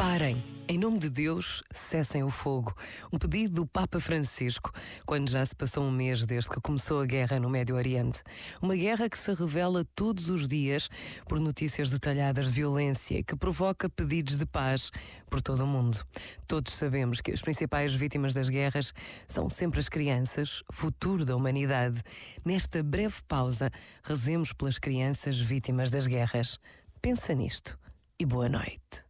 Parem! Em nome de Deus, cessem o fogo. Um pedido do Papa Francisco, quando já se passou um mês desde que começou a guerra no Médio Oriente. Uma guerra que se revela todos os dias por notícias detalhadas de violência e que provoca pedidos de paz por todo o mundo. Todos sabemos que as principais vítimas das guerras são sempre as crianças, futuro da humanidade. Nesta breve pausa, rezemos pelas crianças vítimas das guerras. Pensa nisto e boa noite.